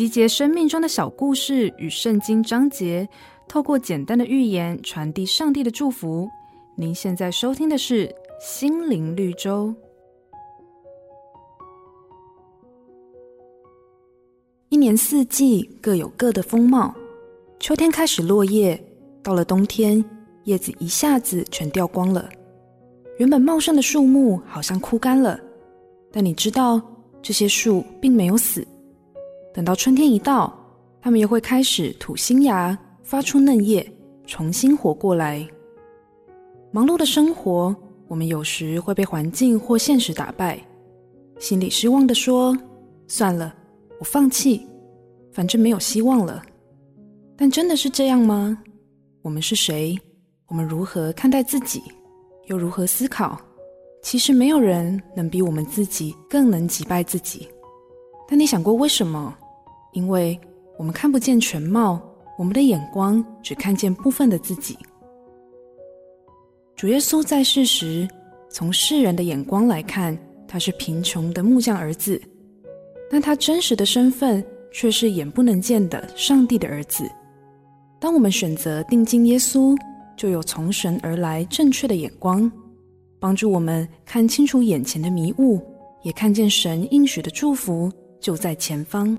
集结生命中的小故事与圣经章节，透过简单的寓言传递上帝的祝福。您现在收听的是《心灵绿洲》。一年四季各有各的风貌，秋天开始落叶，到了冬天，叶子一下子全掉光了。原本茂盛的树木好像枯干了，但你知道，这些树并没有死。等到春天一到，它们又会开始吐新芽，发出嫩叶，重新活过来。忙碌的生活，我们有时会被环境或现实打败，心里失望地说：“算了，我放弃，反正没有希望了。”但真的是这样吗？我们是谁？我们如何看待自己？又如何思考？其实没有人能比我们自己更能击败自己。但你想过为什么？因为我们看不见全貌，我们的眼光只看见部分的自己。主耶稣在世时，从世人的眼光来看，他是贫穷的木匠儿子，但他真实的身份却是眼不能见的上帝的儿子。当我们选择定睛耶稣，就有从神而来正确的眼光，帮助我们看清楚眼前的迷雾，也看见神应许的祝福就在前方。